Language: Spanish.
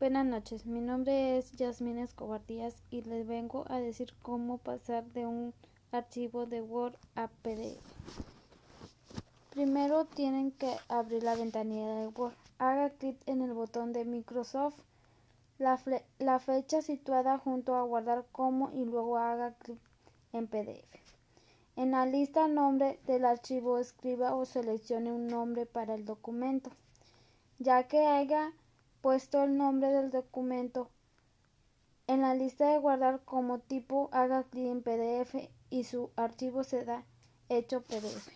Buenas noches, mi nombre es Yasmín Escobar Díaz y les vengo a decir cómo pasar de un archivo de Word a PDF. Primero tienen que abrir la ventanilla de Word. Haga clic en el botón de Microsoft, la, la fecha situada junto a guardar como y luego haga clic en PDF. En la lista nombre del archivo escriba o seleccione un nombre para el documento, ya que haya puesto el nombre del documento. En la lista de guardar como tipo haga clic en PDF y su archivo será hecho PDF.